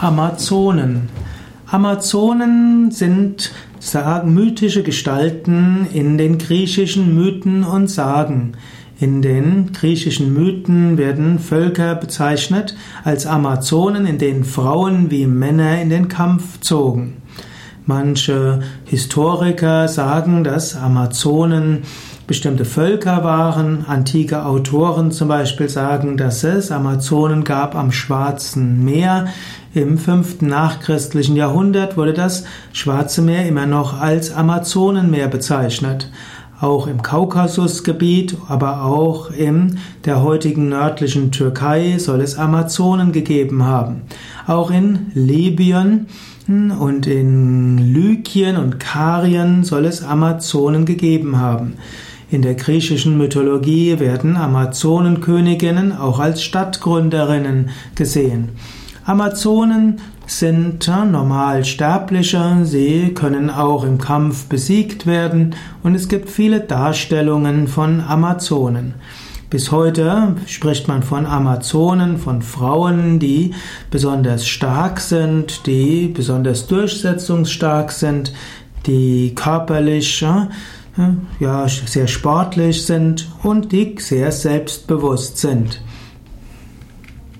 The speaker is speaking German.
Amazonen. Amazonen sind sagen, mythische Gestalten in den griechischen Mythen und Sagen. In den griechischen Mythen werden Völker bezeichnet als Amazonen, in denen Frauen wie Männer in den Kampf zogen. Manche Historiker sagen, dass Amazonen bestimmte Völker waren. Antike Autoren zum Beispiel sagen, dass es Amazonen gab am Schwarzen Meer. Im fünften nachchristlichen Jahrhundert wurde das Schwarze Meer immer noch als Amazonenmeer bezeichnet. Auch im Kaukasusgebiet, aber auch in der heutigen nördlichen Türkei soll es Amazonen gegeben haben. Auch in Libyen und in Lykien und Karien soll es Amazonen gegeben haben. In der griechischen Mythologie werden Amazonenköniginnen auch als Stadtgründerinnen gesehen. Amazonen sind normal Sterbliche, sie können auch im Kampf besiegt werden und es gibt viele Darstellungen von Amazonen. Bis heute spricht man von Amazonen, von Frauen, die besonders stark sind, die besonders durchsetzungsstark sind, die körperlich ja, sehr sportlich sind und die sehr selbstbewusst sind.